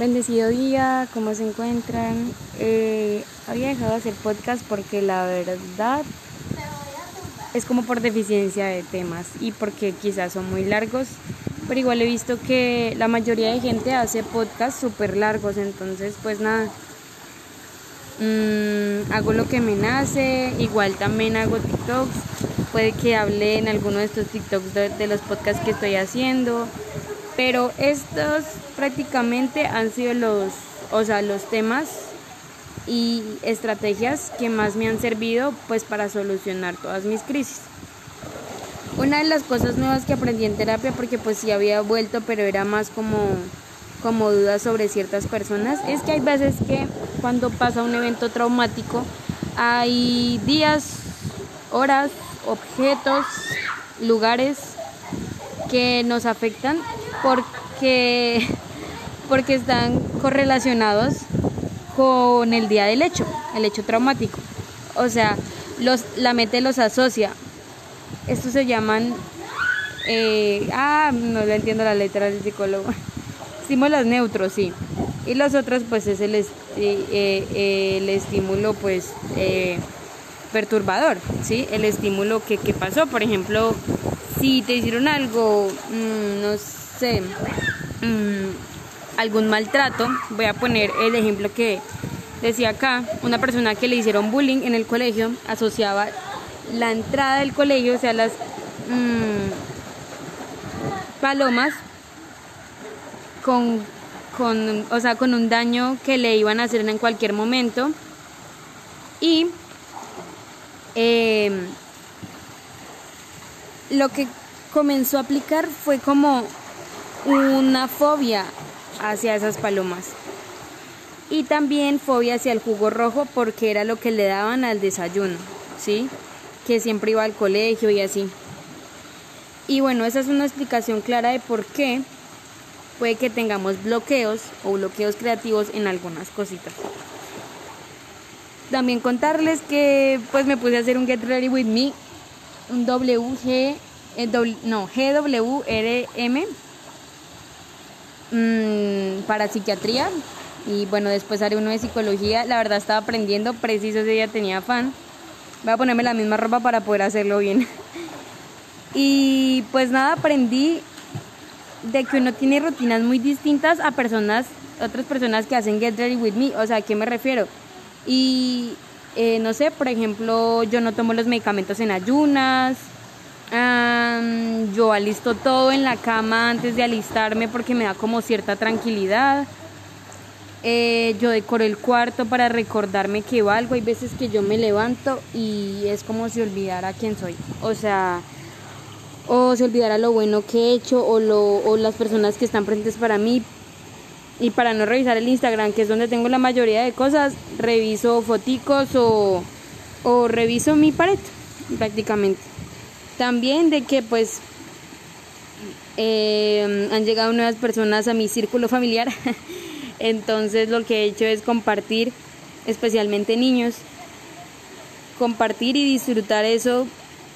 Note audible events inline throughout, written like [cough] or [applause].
Bendecido día, ¿cómo se encuentran? Eh, había dejado de hacer podcast porque la verdad es como por deficiencia de temas y porque quizás son muy largos, pero igual he visto que la mayoría de gente hace podcasts súper largos, entonces pues nada, mm, hago lo que me nace, igual también hago TikToks, puede que hable en alguno de estos TikToks de, de los podcasts que estoy haciendo pero estos prácticamente han sido los, o sea, los temas y estrategias que más me han servido pues para solucionar todas mis crisis. Una de las cosas nuevas que aprendí en terapia, porque pues sí había vuelto, pero era más como, como dudas sobre ciertas personas, es que hay veces que cuando pasa un evento traumático hay días, horas, objetos, lugares que nos afectan porque, porque están correlacionados con el día del hecho, el hecho traumático. O sea, los, la mente los asocia. Estos se llaman, eh, ah, no le entiendo la letra del psicólogo. [laughs] Estímulos neutros, sí. Y los otros, pues es el, eh, el estímulo, pues, eh, perturbador, ¿sí? El estímulo que, que pasó, por ejemplo, si te hicieron algo, mm, no sé, mm, algún maltrato, voy a poner el ejemplo que decía acá, una persona que le hicieron bullying en el colegio asociaba la entrada del colegio, o sea, las mm, palomas con, con, o sea, con un daño que le iban a hacer en cualquier momento y eh, lo que comenzó a aplicar fue como una fobia hacia esas palomas. Y también fobia hacia el jugo rojo porque era lo que le daban al desayuno, ¿sí? Que siempre iba al colegio y así. Y bueno, esa es una explicación clara de por qué puede que tengamos bloqueos o bloqueos creativos en algunas cositas. También contarles que pues me puse a hacer un Get Ready With Me un WG, eh, no, GWRM mmm, para psiquiatría y bueno, después haré uno de psicología. La verdad estaba aprendiendo, preciso ese día tenía afán. Voy a ponerme la misma ropa para poder hacerlo bien. [laughs] y pues nada, aprendí de que uno tiene rutinas muy distintas a personas, otras personas que hacen Get Ready With Me. O sea, ¿a qué me refiero? Y eh, no sé, por ejemplo, yo no tomo los medicamentos en ayunas, yo alisto todo en la cama antes de alistarme porque me da como cierta tranquilidad. Eh, yo decoro el cuarto para recordarme que valgo. Hay veces que yo me levanto y es como si olvidara quién soy. O sea, o se olvidara lo bueno que he hecho o, lo, o las personas que están presentes para mí y para no revisar el Instagram, que es donde tengo la mayoría de cosas, reviso foticos o, o reviso mi pared prácticamente. También de que pues eh, han llegado nuevas personas a mi círculo familiar, [laughs] entonces lo que he hecho es compartir, especialmente niños, compartir y disfrutar eso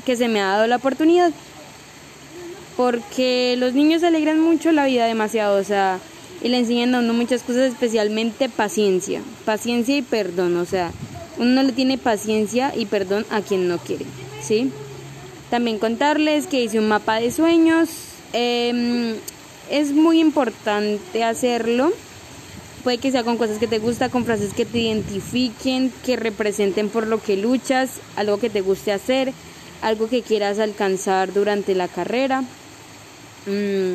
que se me ha dado la oportunidad. Porque los niños alegran mucho la vida demasiado, o sea, y le enseñan a uno muchas cosas, especialmente paciencia, paciencia y perdón, o sea, uno no le tiene paciencia y perdón a quien no quiere, ¿sí? También contarles que hice un mapa de sueños, em, es muy importante hacerlo, puede que sea con cosas que te gusta, con frases que te identifiquen, que representen por lo que luchas, algo que te guste hacer, algo que quieras alcanzar durante la carrera. Mm,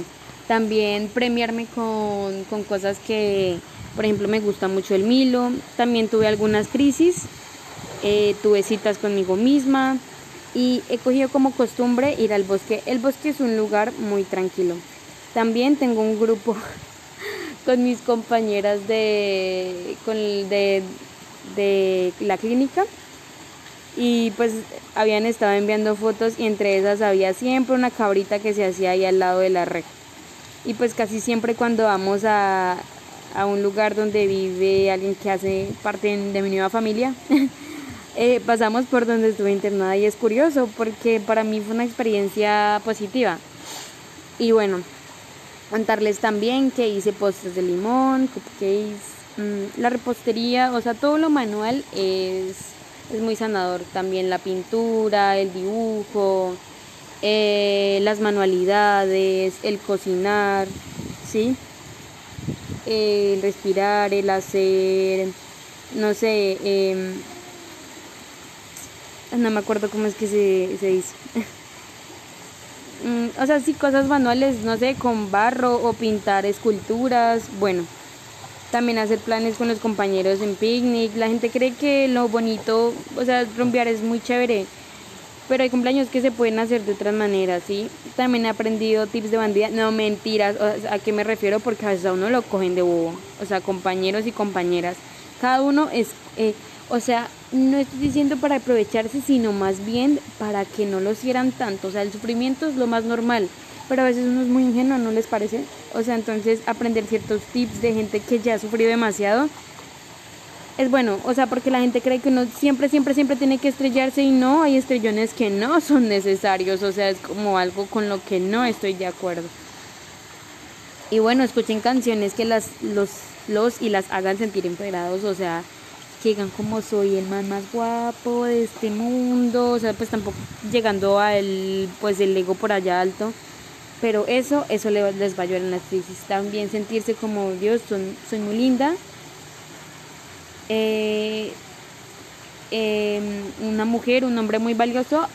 también premiarme con, cosas que, por ejemplo, me gusta mucho el Milo. También tuve algunas crisis, eh, tuve citas conmigo misma y he cogido como costumbre ir al bosque. El bosque es un lugar muy tranquilo. También tengo un grupo [laughs] con mis compañeras de, con, de, de la clínica y pues habían estado enviando fotos y entre esas había siempre una cabrita que se hacía ahí al lado de la red y pues casi siempre cuando vamos a, a un lugar donde vive alguien que hace parte de mi nueva familia, [laughs] eh, pasamos por donde estuve internada y es curioso porque para mí fue una experiencia positiva. Y bueno, Contarles también que hice postres de limón, cupcakes, mm, la repostería, o sea, todo lo manual es, es muy sanador. También la pintura, el dibujo, eh, las manualidades, el cocinar, ¿sí? El respirar, el hacer, no sé, em, no me acuerdo cómo es que se, se dice. [laughs] Mm, o sea, sí, cosas manuales, no sé, con barro o pintar esculturas, bueno. También hacer planes con los compañeros en picnic. La gente cree que lo bonito, o sea, rumbear es muy chévere, pero hay cumpleaños que se pueden hacer de otras maneras, ¿sí? También he aprendido tips de bandida, no mentiras, ¿a qué me refiero? Porque a veces a uno lo cogen de bobo, o sea, compañeros y compañeras. Cada uno es, eh, o sea, no estoy diciendo para aprovecharse, sino más bien para que no lo hicieran tanto. O sea, el sufrimiento es lo más normal, pero a veces uno es muy ingenuo, ¿no les parece? O sea, entonces aprender ciertos tips de gente que ya ha sufrido demasiado es bueno. O sea, porque la gente cree que uno siempre, siempre, siempre tiene que estrellarse y no, hay estrellones que no [laughs] son necesarios. O sea, es como algo con lo que no estoy de acuerdo. Y bueno, escuchen canciones que las, los, los y las hagan sentir empoderados, o sea, que digan como soy el man más guapo de este mundo, o sea, pues tampoco llegando al pues el ego por allá alto, pero eso eso les va a ayudar en las crisis, también sentirse como Dios, soy muy linda, eh, em, una mujer, un hombre muy valioso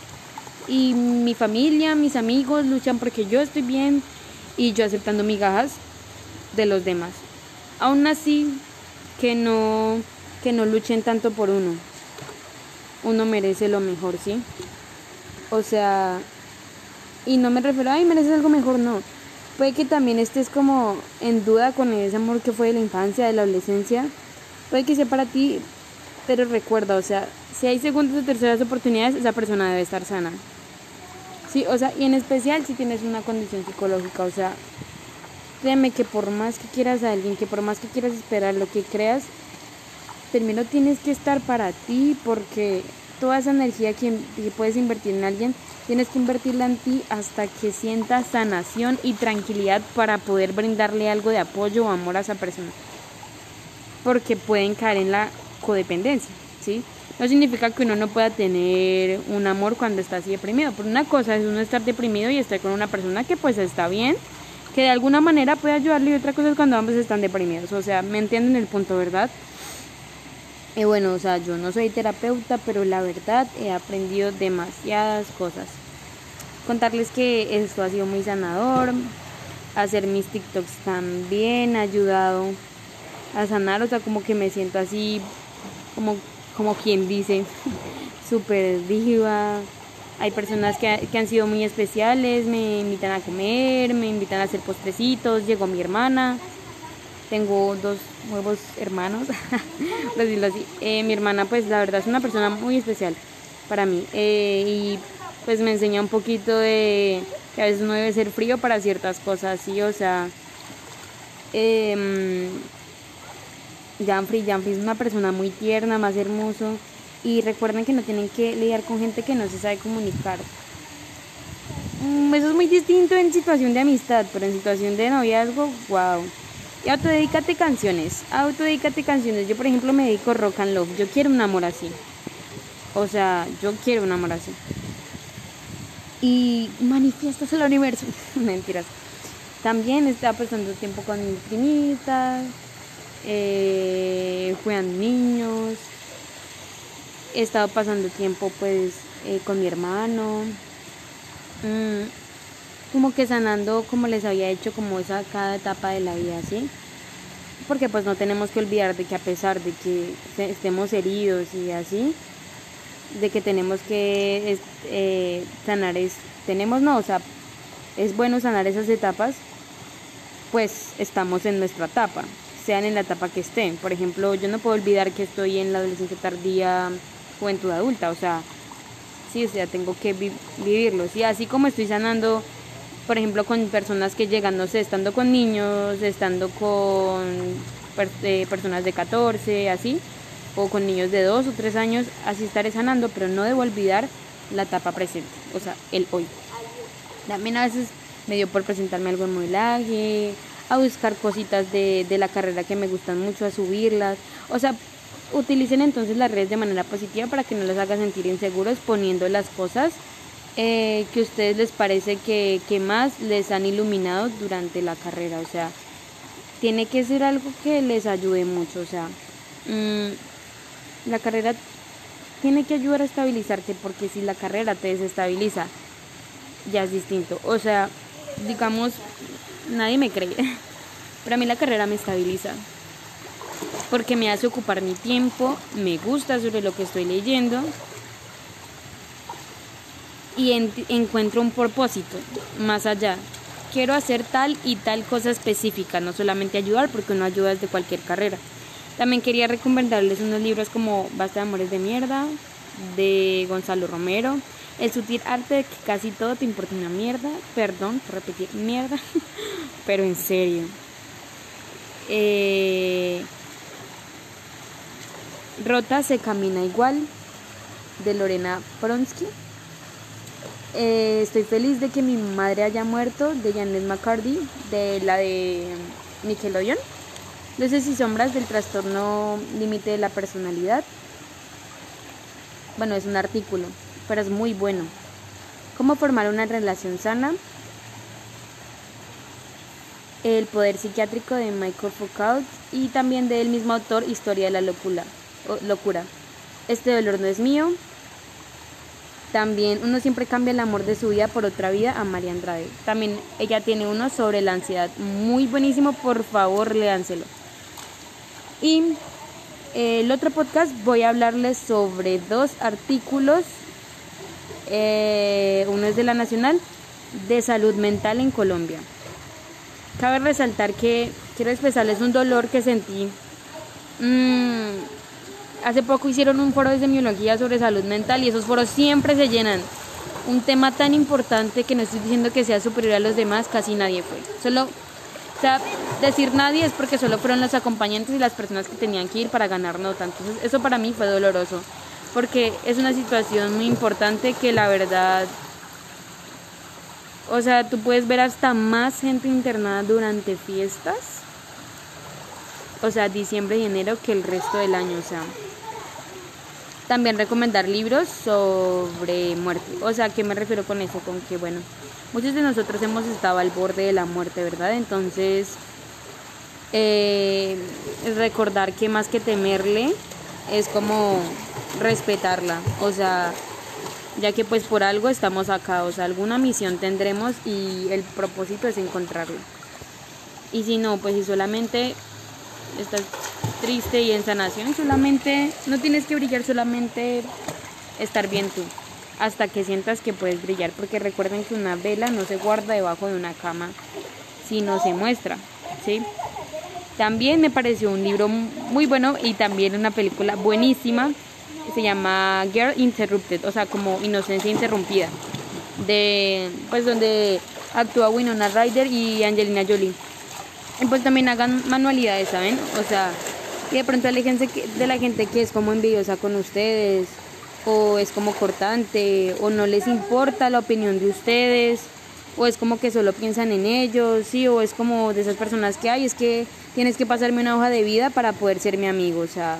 y mi familia, mis amigos luchan porque yo estoy bien y yo aceptando migajas de los demás. Aún así, que no que no luchen tanto por uno. Uno merece lo mejor, ¿sí? O sea, y no me refiero, ay, mereces algo mejor, no. Puede que también estés como en duda con ese amor que fue de la infancia, de la adolescencia. Puede que sea para ti, pero recuerda, o sea, si hay segundas o terceras oportunidades, esa persona debe estar sana. Sí, o sea, y en especial si tienes una condición psicológica, o sea, créeme que por más que quieras a alguien, que por más que quieras esperar lo que creas, primero tienes que estar para ti porque toda esa energía que, puedes invertir en alguien, tienes que invertirla en ti hasta que sientas sanación y tranquilidad para poder brindarle algo de apoyo o amor a esa persona. Porque pueden caer en la codependencia, ¿sí? No significa que uno no pueda tener un amor cuando está así deprimido. Pero una cosa es uno estar deprimido y estar con una persona que pues está bien, que de alguna manera puede ayudarle y otra cosa es cuando ambos están deprimidos. O sea, me entienden el punto, ¿verdad? Y bueno, o sea, yo no soy terapeuta, pero la verdad he aprendido demasiadas cosas. Contarles que esto ha sido muy sanador. Hacer mis TikToks también ha ayudado a sanar. O sea, como que me siento así, como, como quien dice, [laughs] súper diva. Hay personas que, que han sido muy especiales, me invitan a comer, me invitan a hacer postrecitos. Llegó mi hermana tengo dos nuevos hermanos, [laughs] decirlo así. Eh, mi hermana, pues la verdad es una persona muy especial para mí. Eh, y pues me enseña un poquito de que a veces no debe ser frío para ciertas cosas, sí, o sea. Eh, Janfrey, Janfrey es una persona muy tierna, más hermoso. Y recuerden que no tienen que lidiar con gente que no se sabe comunicar. Mm, eso es muy distinto en situación de amistad, pero en situación de noviazgo, wow. Y autodedícate canciones. Autodedícate canciones. Yo, por ejemplo, me dedico rock and love. Yo quiero un amor así. O sea, yo quiero un amor así. Y manifiestas al universo. [laughs] Mentiras. También estaba pasando tiempo con mis primitas. Eh, juegan niños. He estado pasando tiempo, pues, eh, con mi hermano. Mm, como que sanando como les había hecho como esa cada etapa de la vida, ¿sí? Porque pues no tenemos que olvidar de que a pesar de que estemos heridos y así, de que tenemos que eh, sanar es, tenemos no, o sea, es bueno sanar esas etapas, pues estamos en nuestra etapa, sean en la etapa que estén. Por ejemplo, yo no puedo olvidar que estoy en la adolescencia tardía, juventud adulta, o sea, sí, o sea, tengo que vivirlo. Y así como estoy sanando por ejemplo, con personas que llegan, no sé, estando con niños, estando con eh, personas de 14, así, o con niños de 2 o 3 años, así estaré sanando, pero no debo olvidar la etapa presente, o sea, el hoy. También a veces me dio por presentarme algo en modelaje, a buscar cositas de, de la carrera que me gustan mucho, a subirlas. O sea, utilicen entonces las redes de manera positiva para que no les haga sentir inseguros poniendo las cosas eh, que a ustedes les parece que, que más les han iluminado durante la carrera. O sea, tiene que ser algo que les ayude mucho. O sea, mm, la carrera tiene que ayudar a estabilizarte porque si la carrera te desestabiliza, ya es distinto. O sea, digamos, nadie me cree, pero a mí la carrera me estabiliza porque me hace ocupar mi tiempo, me gusta sobre lo que estoy leyendo y encuentro un propósito más allá. Quiero hacer tal y tal cosa específica, no solamente ayudar, porque uno ayuda desde cualquier carrera. También quería recomendarles unos libros como Basta de Amores de Mierda, de Gonzalo Romero, El sutil arte de que casi todo te importa una mierda, perdón por repetir mierda, [laughs] pero en serio. Eh, Rota se camina igual, de Lorena Pronsky. Eh, estoy feliz de que mi madre haya muerto, de Janet McCarthy, de la de Nickelodeon. Luces y sombras del trastorno límite de la personalidad. Bueno, es un artículo, pero es muy bueno. Cómo formar una relación sana. El poder psiquiátrico de Michael Foucault y también del mismo autor Historia de la locura. Este dolor no es mío. También uno siempre cambia el amor de su vida por otra vida a María Andrade. También ella tiene uno sobre la ansiedad. Muy buenísimo, por favor, léanselo. Y el otro podcast voy a hablarles sobre dos artículos. Eh, uno es de la Nacional, de salud mental en Colombia. Cabe resaltar que quiero expresarles un dolor que sentí. Mm, hace poco hicieron un foro de semiología sobre salud mental y esos foros siempre se llenan. Un tema tan importante que no estoy diciendo que sea superior a los demás, casi nadie fue. Solo o sea, decir nadie es porque solo fueron los acompañantes y las personas que tenían que ir para ganar nota. Entonces, eso para mí fue doloroso, porque es una situación muy importante que la verdad, o sea, tú puedes ver hasta más gente internada durante fiestas, o sea, diciembre y enero que el resto del año, o sea. También recomendar libros sobre muerte. O sea, ¿qué me refiero con eso? Con que, bueno, muchos de nosotros hemos estado al borde de la muerte, ¿verdad? Entonces, eh, recordar que más que temerle es como respetarla, o sea, ya que pues por algo estamos acá, o sea, alguna misión tendremos y el propósito es encontrarla. Y si no, pues si solamente estás triste y en sanación, solamente no tienes que brillar, solamente estar bien tú hasta que sientas que puedes brillar, porque recuerden que una vela no se guarda debajo de una cama, sino se muestra, ¿sí? También me pareció un libro muy bueno y también una película buenísima, se llama Girl Interrupted, o sea, como Inocencia Interrumpida, de, pues donde actúa Winona Ryder y Angelina Jolie. Y pues también hagan manualidades, ¿saben? O sea, y de pronto alejense de la gente que es como envidiosa con ustedes, o es como cortante o no les importa la opinión de ustedes o es como que solo piensan en ellos, sí, o es como de esas personas que hay, es que tienes que pasarme una hoja de vida para poder ser mi amigo, o sea,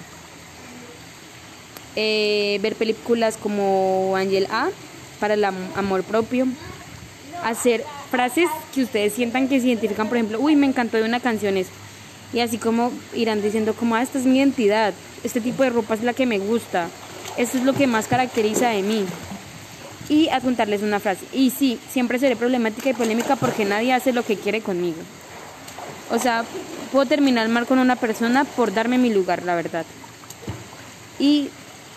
eh, ver películas como Angel A para el amor propio, hacer frases que ustedes sientan que se identifican, por ejemplo, uy, me encantó de una canción es, y así como irán diciendo como, ah, esta es mi identidad, este tipo de ropa es la que me gusta, eso es lo que más caracteriza de mí. Y adjuntarles una frase. Y sí, siempre seré problemática y polémica porque nadie hace lo que quiere conmigo. O sea, puedo terminar mal con una persona por darme mi lugar, la verdad. Y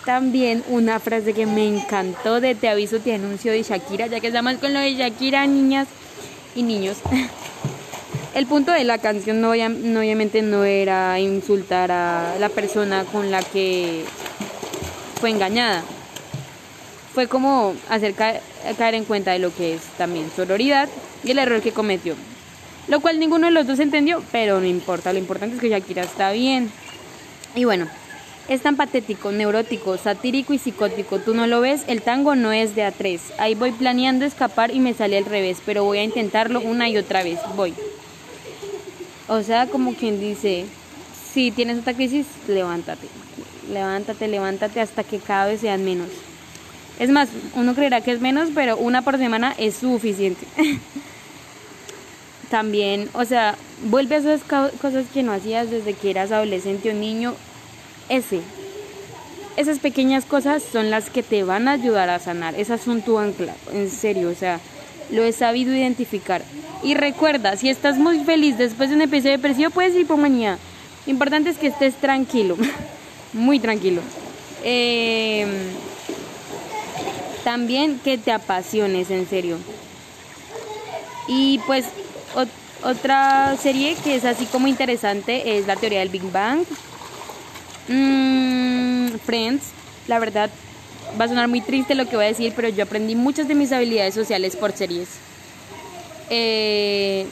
también una frase que me encantó de Te aviso, te anuncio de Shakira, ya que estamos con lo de Shakira, niñas y niños. [laughs] El punto de la canción no, obviamente no era insultar a la persona con la que fue engañada. Fue como hacer caer en cuenta de lo que es también sororidad y el error que cometió. Lo cual ninguno de los dos entendió, pero no importa, lo importante es que Shakira está bien. Y bueno, Es tan patético, neurótico, satírico y psicótico. Tú no lo ves, el tango no es de a tres. Ahí voy planeando escapar y me sale al revés, pero voy a intentarlo una y otra vez. Voy. O sea, como quien dice, si tienes otra crisis, levántate. Levántate, levántate hasta que cada vez sean menos. Es más, uno creerá que es menos, pero una por semana es suficiente. [laughs] También, o sea, vuelve a esas cosas que no hacías desde que eras adolescente o niño ese. Esas pequeñas cosas son las que te van a ayudar a sanar. Esas son tu ancla, en serio, o sea, lo he sabido identificar. Y recuerda, si estás muy feliz después de un episodio depresivo, puedes ir por mañana. Lo importante es que estés tranquilo, [laughs] muy tranquilo. Em, también que te apasiones, en serio. Y pues otra serie que es así como interesante es la teoría del Big Bang. Mm, Friends, la verdad va a sonar muy triste lo que voy a decir, pero yo aprendí muchas de mis habilidades sociales por series. Eh,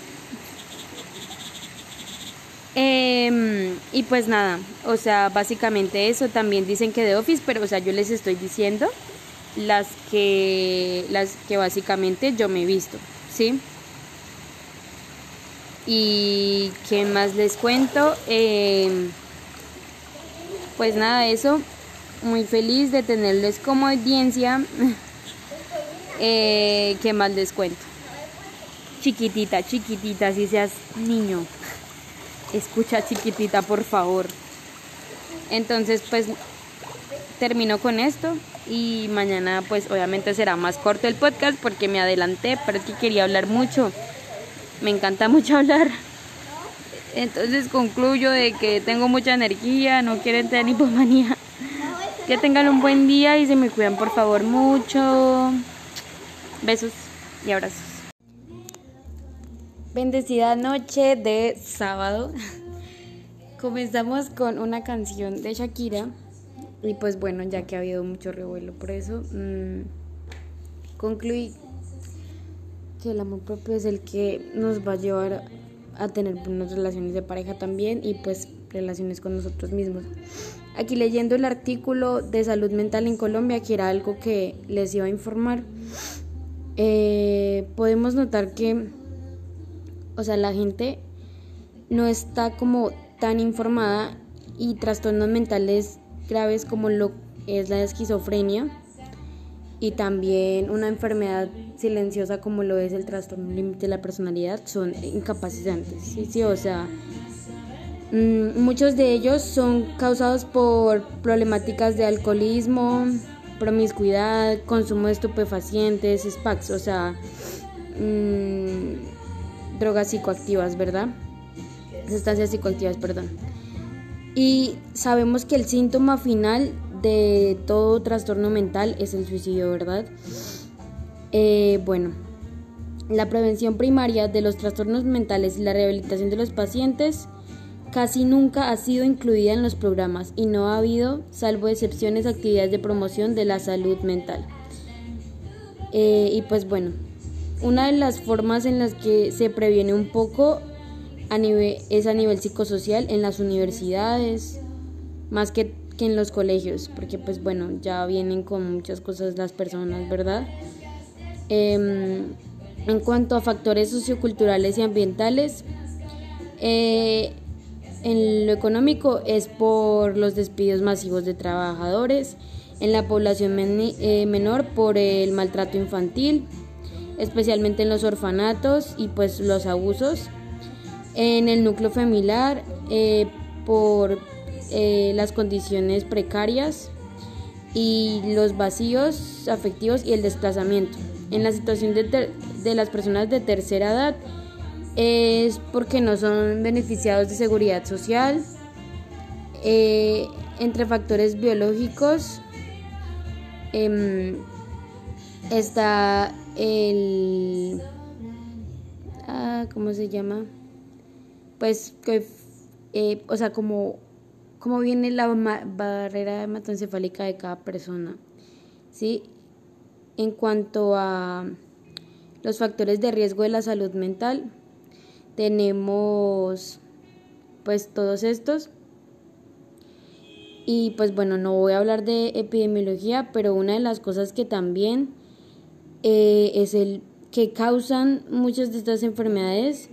em, y pues nada, o sea, básicamente eso. También dicen que de Office, pero o sea, yo les estoy diciendo las que, las que básicamente yo me he visto, ¿sí? Y qué más les cuento. Em, pues nada, eso. Muy feliz de tenerles como audiencia. [laughs] eh, ¿Qué más les cuento? Chiquitita, chiquitita, si seas niño. Escucha chiquitita, por favor. Entonces, pues termino con esto y mañana pues obviamente será más corto el podcast porque me adelanté, pero es que quería hablar mucho. Me encanta mucho [laughs] hablar. Entonces concluyo de que tengo mucha energía, no quieren tener hipomanía. Que tengan un buen día y se me cuidan por favor mucho. Besos y abrazos. Bendecida noche de sábado. Comenzamos con una canción de Shakira. Y pues bueno, ya que ha habido mucho revuelo por eso, mmm, concluí que el amor propio es el que nos va a llevar a tener buenas relaciones de pareja también y pues relaciones con nosotros mismos. Aquí leyendo el artículo de salud mental en Colombia, que era algo que les iba a informar, eh, podemos notar que, o sea, la gente no está como tan informada y trastornos mentales graves como lo es la esquizofrenia y también una enfermedad silenciosa como lo es el trastorno límite de la personalidad son incapacitantes. Sí, sí, o sea, mm, muchos de ellos son causados por problemáticas de alcoholismo, promiscuidad, consumo de estupefacientes, SPACs, o sea, mm, drogas psicoactivas, ¿verdad? Sustancias psicoactivas, perdón. Y sabemos que el síntoma final de todo trastorno mental es el suicidio, ¿verdad? Eh, bueno, la prevención primaria de los trastornos mentales y la rehabilitación de los pacientes casi nunca ha sido incluida en los programas y no ha habido, salvo excepciones, actividades de promoción de la salud mental. Eh, y pues bueno, una de las formas en las que se previene un poco a nivel, es a nivel psicosocial en las universidades, más que, que en los colegios, porque pues bueno, ya vienen con muchas cosas las personas, ¿verdad? Em, en cuanto a factores socioculturales y ambientales, eh, en lo económico es por los despidos masivos de trabajadores, en la población eh, menor por el maltrato infantil, especialmente en los orfanatos y pues los abusos, en el núcleo familiar eh, por las condiciones precarias y los vacíos afectivos y el desplazamiento en la situación de, de las personas de tercera edad es porque no son beneficiados de seguridad social, eh, entre factores biológicos em, está el... Ah, ¿Cómo se llama? Pues, eh, o sea, como, como viene la barrera hematoencefálica de cada persona, ¿sí? En cuanto a los factores de riesgo de la salud mental, tenemos pues todos estos. Y pues bueno, no voy a hablar de epidemiología, pero una de las cosas que también eh, es el que causan muchas de estas enfermedades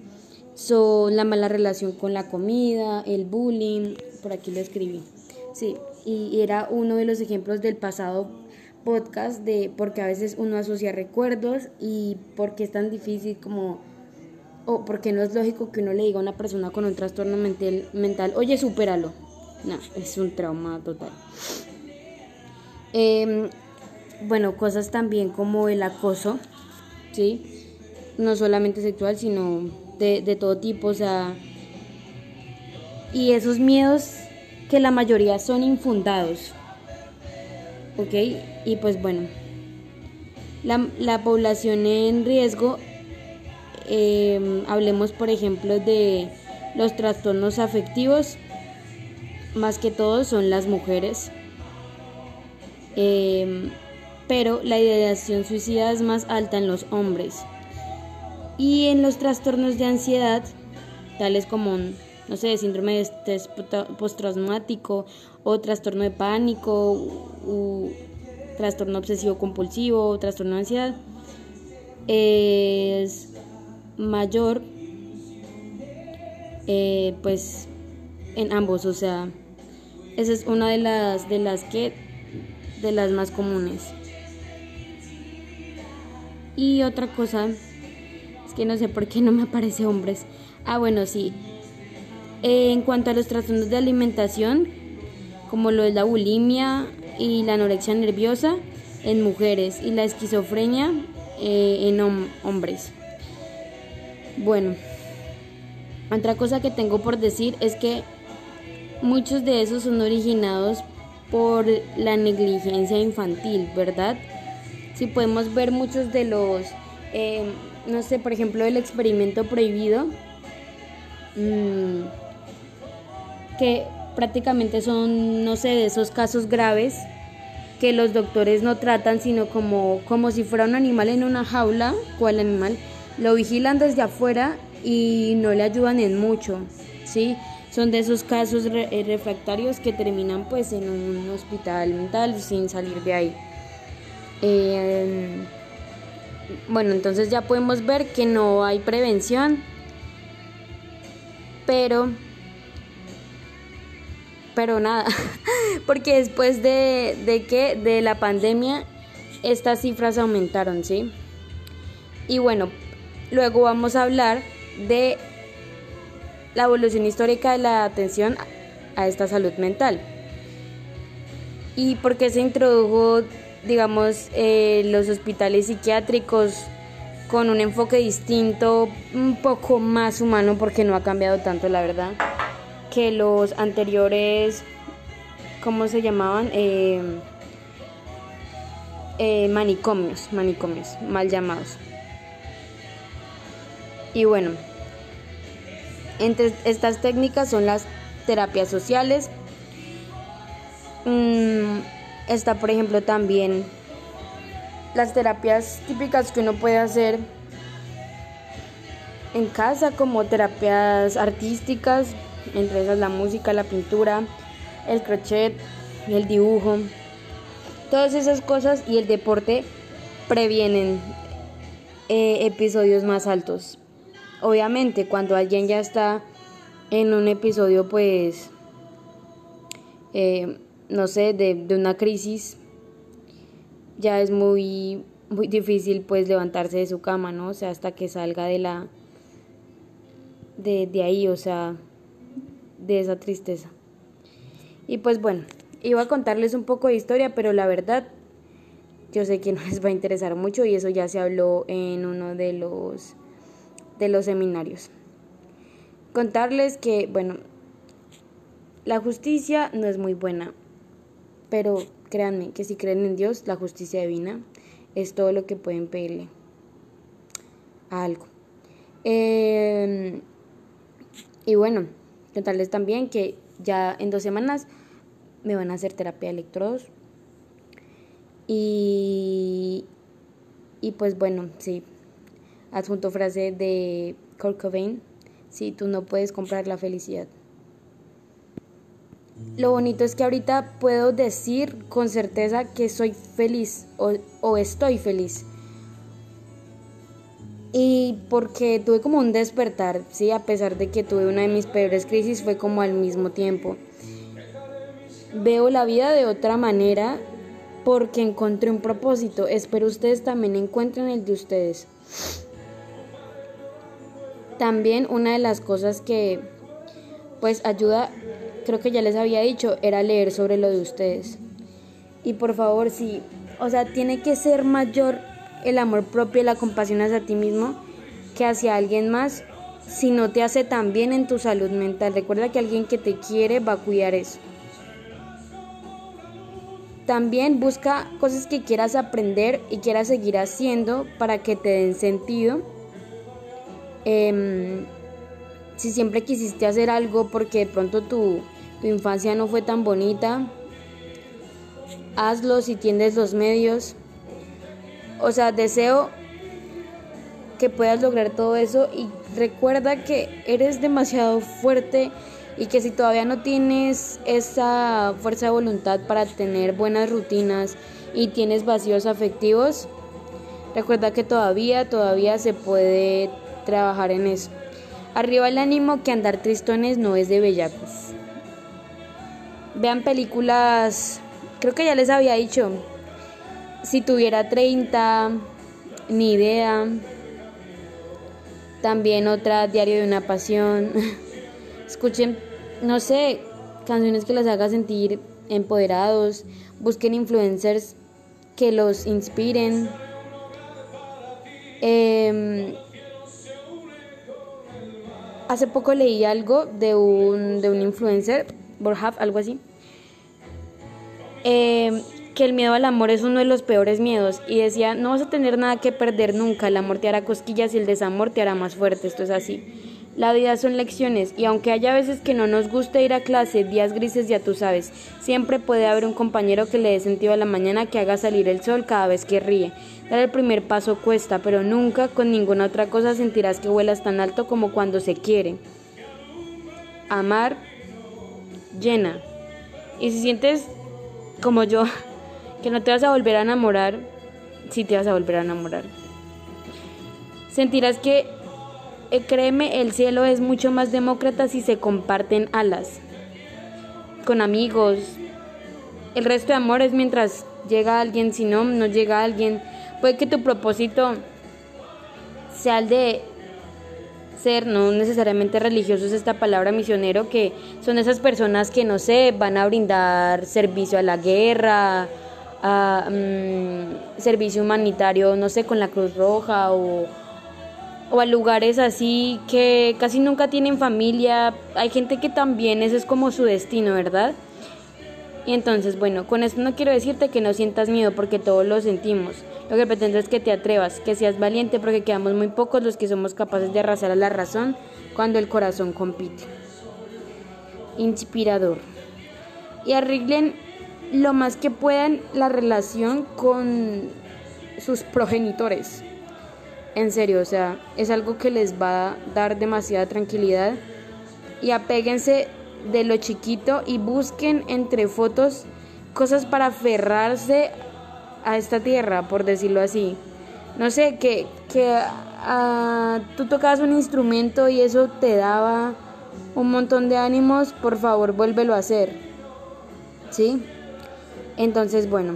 son la mala relación con la comida, el bullying, por aquí lo escribí. Sí, y era uno de los ejemplos del pasado podcast de porque a veces uno asocia recuerdos y porque es tan difícil como o porque no es lógico que uno le diga a una persona con un trastorno mental, mental oye, supéralo. No, es un trauma total. Em, bueno, cosas también como el acoso, ¿sí? No solamente sexual, sino de, de todo tipo, o sea... Y esos miedos que la mayoría son infundados, ¿ok? Y pues bueno, la, la población en riesgo, em, hablemos por ejemplo de los trastornos afectivos, más que todo son las mujeres. Em, pero la ideación suicida es más alta en los hombres. Y en los trastornos de ansiedad, tales como, no sé, síndrome de estrés postraumático o trastorno de pánico, o trastorno obsesivo compulsivo, o trastorno de ansiedad, es mayor, eh, pues, en ambos, o sea, esa es una de las de las que de las más comunes. Y otra cosa es que no sé por qué no me aparece hombres. Ah, bueno, sí. En cuanto a los trastornos de alimentación, como lo es la bulimia y la anorexia nerviosa en mujeres y la esquizofrenia eh, en hombres. Bueno, otra cosa que tengo por decir es que Muchos de esos son originados por la negligencia infantil, ¿verdad? Si podemos ver muchos de los, eh, no sé, por ejemplo, el experimento prohibido, mm, que prácticamente son, no sé, de esos casos graves que los doctores no tratan, sino como, como si fuera un animal en una jaula, cual animal, lo vigilan desde afuera y no le ayudan en mucho, ¿sí? son de esos casos eh, refractarios que terminan pues en un hospital mental sin salir de ahí. Eh, bueno, entonces ya podemos ver que no hay prevención, pero, pero nada, [laughs] porque después de, de que de la pandemia estas cifras aumentaron, ¿sí? Y bueno, luego vamos a hablar de la evolución histórica de la atención a esta salud mental. ¿Y por qué se introdujo, digamos, eh, los hospitales psiquiátricos con un enfoque distinto, un poco más humano, porque no ha cambiado tanto, la verdad, que los anteriores, ¿cómo se llamaban? Eh, eh, manicomios, manicomios, mal llamados. Y bueno, entre estas técnicas son las terapias sociales. Mm, está, por ejemplo, también las terapias típicas que uno puede hacer en casa, como terapias artísticas, entre esas la música, la pintura, el crochet, el dibujo. Todas esas cosas y el deporte previenen eh, episodios más altos obviamente cuando alguien ya está en un episodio pues eh, no sé de, una crisis ya es muy muy difícil pues levantarse de su cama no o sea hasta que salga de la de, de ahí o sea de esa tristeza y pues bueno iba a contarles un poco de historia pero la verdad yo sé que no [laughs] les va a interesar mucho y eso ya se habló en uno de los de los seminarios. Contarles que, bueno, la justicia no es muy buena, pero créanme que si creen en Dios, la justicia divina es todo lo que pueden pedirle a algo. Em, y bueno, contarles también que ya en dos semanas me van a hacer terapia de electrodos. Y, y pues bueno, sí, Adjunto frase de Kurt Cobain, si tú no puedes comprar la felicidad. lo bonito es que ahorita puedo decir con certeza que soy feliz o, o estoy feliz. Y porque tuve como un despertar, sí, a pesar de que tuve una de mis peores crisis, fue como al mismo tiempo. Veo la vida de otra manera porque encontré un propósito. Espero ustedes también encuentren el de ustedes. También una de las cosas que pues ayuda, creo que ya les había dicho, era leer sobre lo de ustedes. Y por favor, sí, o sea, tiene que ser mayor el amor propio y la compasión hacia ti mismo que hacia alguien más si no te hace tan bien en tu salud mental. Recuerda que alguien que te quiere va a cuidar eso. También busca cosas que quieras aprender y quieras seguir haciendo para que te den sentido. Em, si siempre quisiste hacer algo porque de pronto tu, tu infancia no fue tan bonita, hazlo si tienes los medios. O sea, deseo que puedas lograr todo eso y recuerda que eres demasiado fuerte y que si todavía no tienes esa fuerza de voluntad para tener buenas rutinas y tienes vacíos afectivos, recuerda que todavía, todavía se puede trabajar en eso. Arriba el ánimo que andar tristones no es de bellacos. Vean películas, creo que ya les había dicho, si tuviera 30, ni idea. También otra, Diario de una Pasión. [laughs] Escuchen, no sé, canciones que los haga sentir empoderados. Busquen influencers que los inspiren. Em, hace poco leí algo de un, de un influencer, Borhaf, algo así. Eh, que el miedo al amor es uno de los peores miedos y decía, no vas a tener nada que perder nunca, el amor te hará cosquillas y el desamor te hará más fuerte, esto es así. La vida son lecciones y aunque haya veces que no nos guste ir a clase, días grises ya tú sabes, siempre puede haber un compañero que le dé sentido a la mañana que haga salir el sol cada vez que ríe. Dar el primer paso cuesta, pero nunca con ninguna otra cosa sentirás que vuelas tan alto como cuando se quiere. Amar llena. Y si sientes como yo que no te vas a volver a enamorar, sí te vas a volver a enamorar. Sentirás que, eh, créeme, el cielo es mucho más demócrata si se comparten alas, con amigos. El resto de amor es mientras llega alguien, si no, no llega alguien. Puede que tu propósito sea el de ser, no necesariamente religioso es esta palabra misionero, que son esas personas que, no sé, van a brindar servicio a la guerra, a mm, servicio humanitario, no sé, con la Cruz Roja o, o a lugares así que casi nunca tienen familia. Hay gente que también ese es como su destino, ¿verdad? Y entonces, bueno, con esto no quiero decirte que no sientas miedo porque todos lo sentimos. Lo que pretendo es que te atrevas, que seas valiente porque quedamos muy pocos los que somos capaces de arrasar a la razón cuando el corazón compite. Inspirador. Y arreglen lo más que puedan la relación con sus progenitores. En serio, o sea, es algo que les va a dar demasiada tranquilidad. Y apéguense de lo chiquito y busquen entre fotos cosas para aferrarse a esta tierra, por decirlo así. No sé, que, que uh, tú tocabas un instrumento y eso te daba un montón de ánimos, por favor, vuélvelo a hacer. ¿Sí? Entonces, bueno,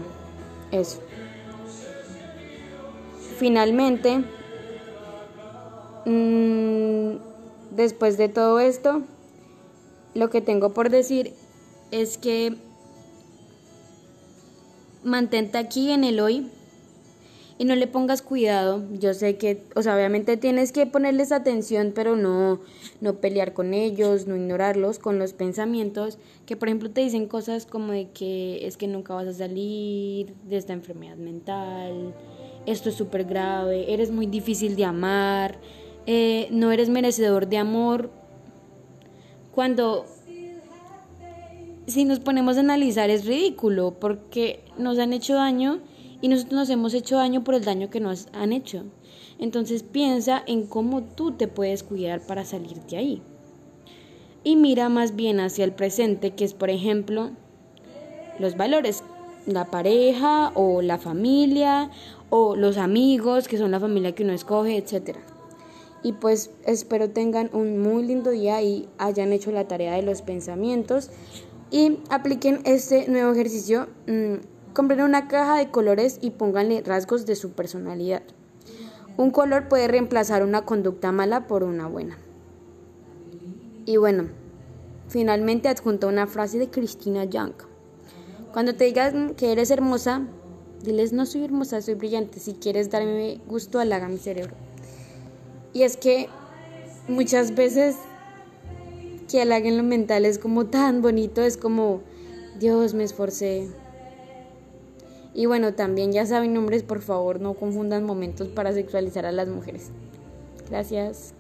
eso. Finalmente, mmm, después de todo esto, lo que tengo por decir es que mantente aquí en el hoy y no le pongas cuidado. Yo sé que, o sea, obviamente tienes que ponerles atención, pero no, no pelear con ellos, no ignorarlos con los pensamientos que, por ejemplo, te dicen cosas como de que es que nunca vas a salir de esta enfermedad mental, esto es súper grave, eres muy difícil de amar, eh, no eres merecedor de amor. Cuando si nos ponemos a analizar es ridículo porque nos han hecho daño y nosotros nos hemos hecho daño por el daño que nos han hecho. Entonces piensa en cómo tú te puedes cuidar para salir de ahí. y mira más bien hacia el presente, que es por ejemplo los valores, la pareja o la familia o los amigos, que son la familia que uno escoge, etc. Y pues espero tengan un muy lindo día y hayan hecho la tarea de los pensamientos y apliquen este nuevo ejercicio. Mm, compren una caja de colores y pónganle rasgos de su personalidad. Un color puede reemplazar una conducta mala por una buena. Y bueno, finalmente adjunto una frase de Cristina Young. Cuando te digan que eres hermosa, diles no soy hermosa, soy brillante. Si quieres darme gusto, halaga mi cerebro. Y es que muchas veces que halaguen lo mental es como tan bonito, es como, Dios, me esforcé. Y bueno, también ya saben nombres, por favor, no confundan momentos para sexualizar a las mujeres. Gracias.